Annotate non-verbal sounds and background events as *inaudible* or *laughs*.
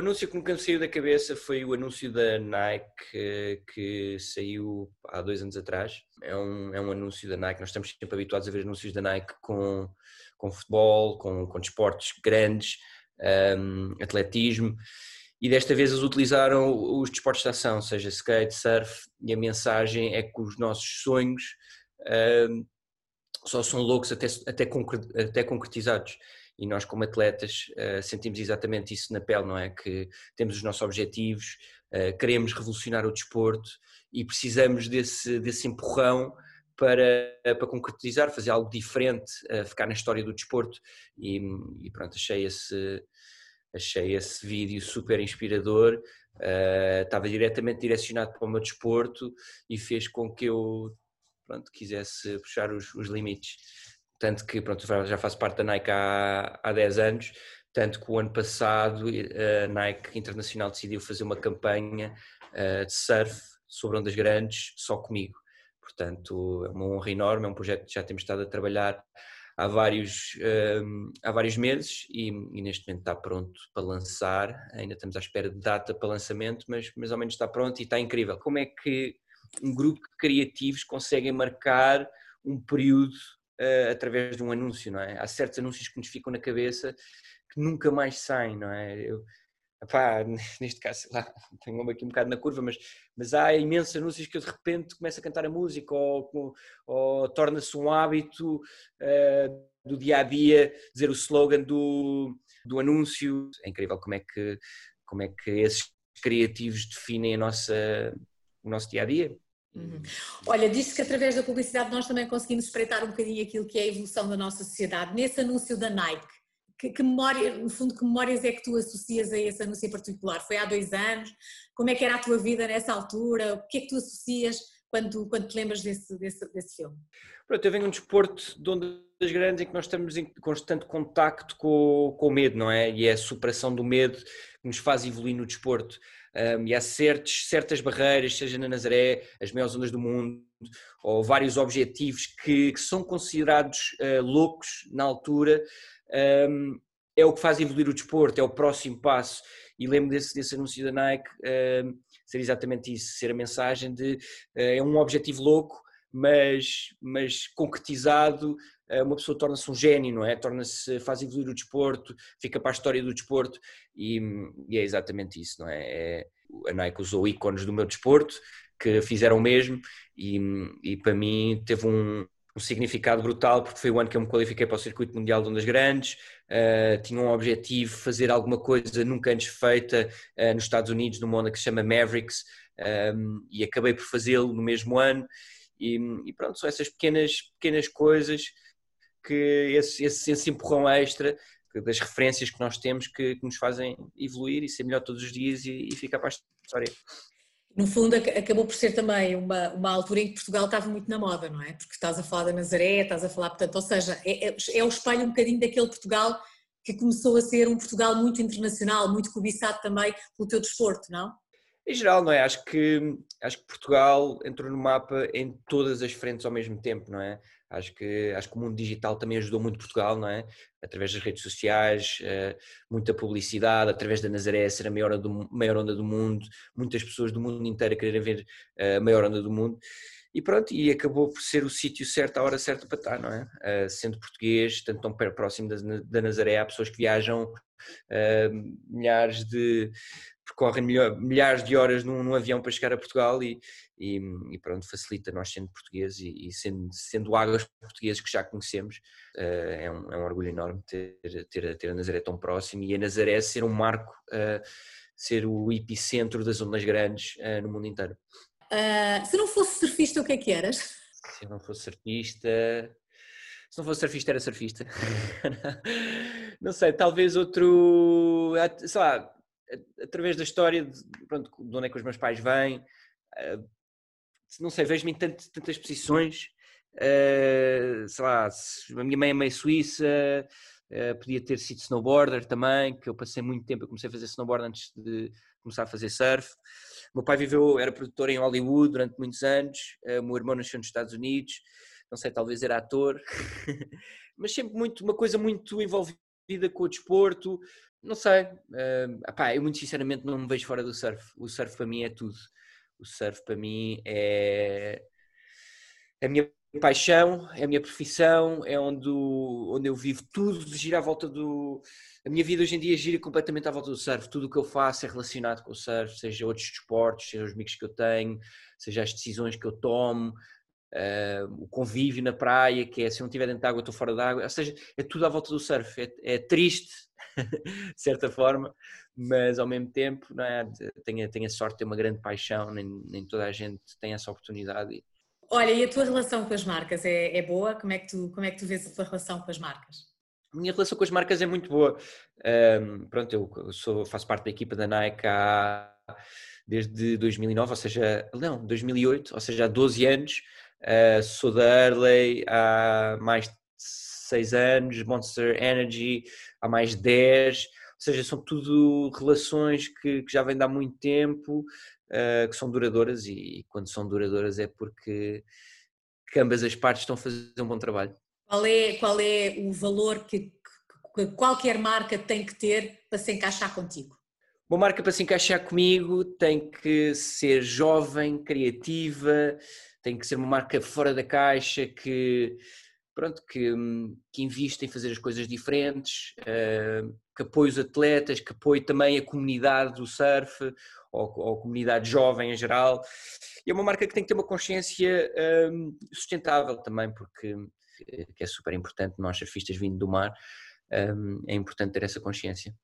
O anúncio que nunca me saiu da cabeça foi o anúncio da Nike que saiu há dois anos atrás. É um, é um anúncio da Nike, nós estamos sempre habituados a ver anúncios da Nike com, com futebol, com, com desportos grandes, um, atletismo, e desta vez eles utilizaram os desportos de ação, seja skate, surf, e a mensagem é que os nossos sonhos um, só são loucos até, até, até concretizados e nós como atletas uh, sentimos exatamente isso na pele, não é? Que temos os nossos objetivos, uh, queremos revolucionar o desporto e precisamos desse, desse empurrão para, para concretizar, fazer algo diferente, uh, ficar na história do desporto. E, e, pronto, achei esse, achei esse vídeo super inspirador, estava diretamente direcionado para o meu desporto e fez com que eu pronto, quisesse puxar os, os limites tanto que pronto, já faço parte da Nike há, há 10 anos, tanto que o ano passado a Nike Internacional decidiu fazer uma campanha uh, de surf sobre ondas grandes só comigo. Portanto, é uma honra enorme, é um projeto que já temos estado a trabalhar há vários, um, há vários meses e, e, neste momento está pronto para lançar. Ainda estamos à espera de data para lançamento, mas mais ou menos está pronto e está incrível. Como é que um grupo de criativos consegue marcar um período uh, através de um anúncio, não é? Há certos anúncios que nos ficam na cabeça que nunca mais saem, não é? Eu, epá, *laughs* neste caso, lá, *laughs* tenho aqui um bocado na curva, mas, mas há imensos anúncios que eu de repente começo a cantar a música ou, ou torna-se um hábito uh, do dia a dia dizer o slogan do, do anúncio. É incrível como é que, como é que esses criativos definem a nossa, o nosso dia a dia. Uhum. Olha, disse que através da publicidade nós também conseguimos espreitar um bocadinho aquilo que é a evolução da nossa sociedade. Nesse anúncio da Nike, que, que memória, no fundo, que memórias é que tu associas a esse anúncio em particular? Foi há dois anos? Como é que era a tua vida nessa altura? O que é que tu associas quando, quando te lembras desse, desse, desse filme? Pronto, eu venho um desporto de ondas grandes em que nós estamos em constante contacto com, com o medo, não é? E é a superação do medo que nos faz evoluir no desporto um, e há certos, certas barreiras, seja na Nazaré, as maiores ondas do mundo, ou vários objetivos que, que são considerados uh, loucos na altura, um, é o que faz evoluir o desporto, é o próximo passo. E lembro desse, desse anúncio da Nike um, ser exatamente isso, ser a mensagem de uh, é um objetivo louco, mas, mas concretizado eh, uma pessoa torna-se um gênio, não é? Torna-se, faz evoluir o desporto, fica para a história do desporto e, e é exatamente isso, não é? é? A Nike usou ícones do meu desporto que fizeram o mesmo e, e para mim teve um, um significado brutal porque foi o ano que eu me qualifiquei para o circuito mundial de ondas grandes, uh, tinha um objetivo fazer alguma coisa nunca antes feita uh, nos Estados Unidos numa onda que se chama Mavericks. Um, e acabei por fazê-lo no mesmo ano. E, e, pronto, são essas pequenas, pequenas coisas que esse, esse, empurrão extra das referências que nós temos que, que, nos fazem evoluir e ser melhor todos os dias e, e ficar para a história. No fundo, acabou por ser também uma, uma altura em que Portugal estava muito na moda, não é? Porque estás a falar da Nazaré, estás a falar, portanto, ou seja, é, é, é o espelho um bocadinho daquele Portugal que começou a ser um Portugal muito internacional, muito cobiçado também pelo teu desporto, não? Em geral, não é? Acho que, acho que Portugal entrou no mapa em todas as frentes ao mesmo tempo, não é? Acho que, acho que o mundo digital também ajudou muito Portugal, não é? Através das redes sociais, eh, muita publicidade, através da Nazaré ser a maior do, maior onda do mundo, muitas pessoas do mundo inteiro a quererem ver eh, a maior onda do mundo. E pronto, e acabou por ser o sítio certo, a hora certa para estar, não é? Eh, sendo português, tanto tão próximo da, da Nazaré, há pessoas que viajam milhares de, percorrem milhares de horas num, num, avião para chegar a Portugal e, e, e pronto, facilita nós sendo portugueses e, e, sendo, sendo águas portugueses que já conhecemos, uh, é, um, é, um, orgulho enorme ter, ter, ter a Nazaré tão próximo e a Nazaré ser um marco, uh, ser o epicentro das ondas grandes uh, no mundo inteiro. se não fosse surfista, o que é que eras? Se eu não fosse surfista, se não fosse surfista, era surfista. *laughs* não sei, talvez outro, sei lá, através da história de, pronto, de onde é que os meus pais vêm, uh, não sei, vejo-me em tantas, tantas posições, uh, sei lá, a minha mãe é meio suíça, uh, podia ter sido snowboarder também, que eu passei muito tempo, eu comecei a fazer snowboard antes de começar a fazer surf. Meu pai viveu, era produtor em Hollywood durante muitos anos, o meu irmão nasceu nos Estados Unidos, não sei, talvez era ator, *laughs* mas sempre muito, uma coisa muito envolvida vida com o desporto, não sei. Uh, epá, eu muito sinceramente não me vejo fora do surf. O surf para mim é tudo. O surf para mim é a minha paixão, é a minha profissão, é onde, onde eu vivo tudo, gira à volta do. A minha vida hoje em dia gira completamente à volta do surf. Tudo o que eu faço é relacionado com o surf, seja outros desportos, seja os amigos que eu tenho, seja as decisões que eu tomo, uh, o convívio na praia, que é se eu não estiver dentro de água, estou fora d'água. Ou seja, é tudo à volta do surf. É, é triste, *laughs* de certa forma, mas ao mesmo tempo não é? tenho, tenho a sorte de ter uma grande paixão, nem, nem toda a gente tem essa oportunidade. Olha, e a tua relação com as marcas é, é boa? Como é, que tu, como é que tu vês a tua relação com as marcas? A minha relação com as marcas é muito boa. Um, pronto, eu sou, faço parte da equipa da Nike há, desde 2009, ou seja, não, 2008, ou seja, há 12 anos. Uh, sou da Hurley há mais de 6 anos, Monster Energy há mais de 10, ou seja, são tudo relações que, que já vêm de há muito tempo, uh, que são duradouras e, quando são duradouras é porque que ambas as partes estão a fazer um bom trabalho. Qual é, qual é o valor que, que qualquer marca tem que ter para se encaixar contigo? Uma marca para se encaixar comigo tem que ser jovem, criativa, tem que ser uma marca fora da caixa que pronto, que, que inviste em fazer as coisas diferentes, uh, que apoie os atletas, que apoie também a comunidade do surf ou, ou, a comunidade jovem em geral. E é uma marca que tem que ter uma consciência um, sustentável também, porque que é super importante, nós surfistas vindo do mar, é importante ter essa consciência.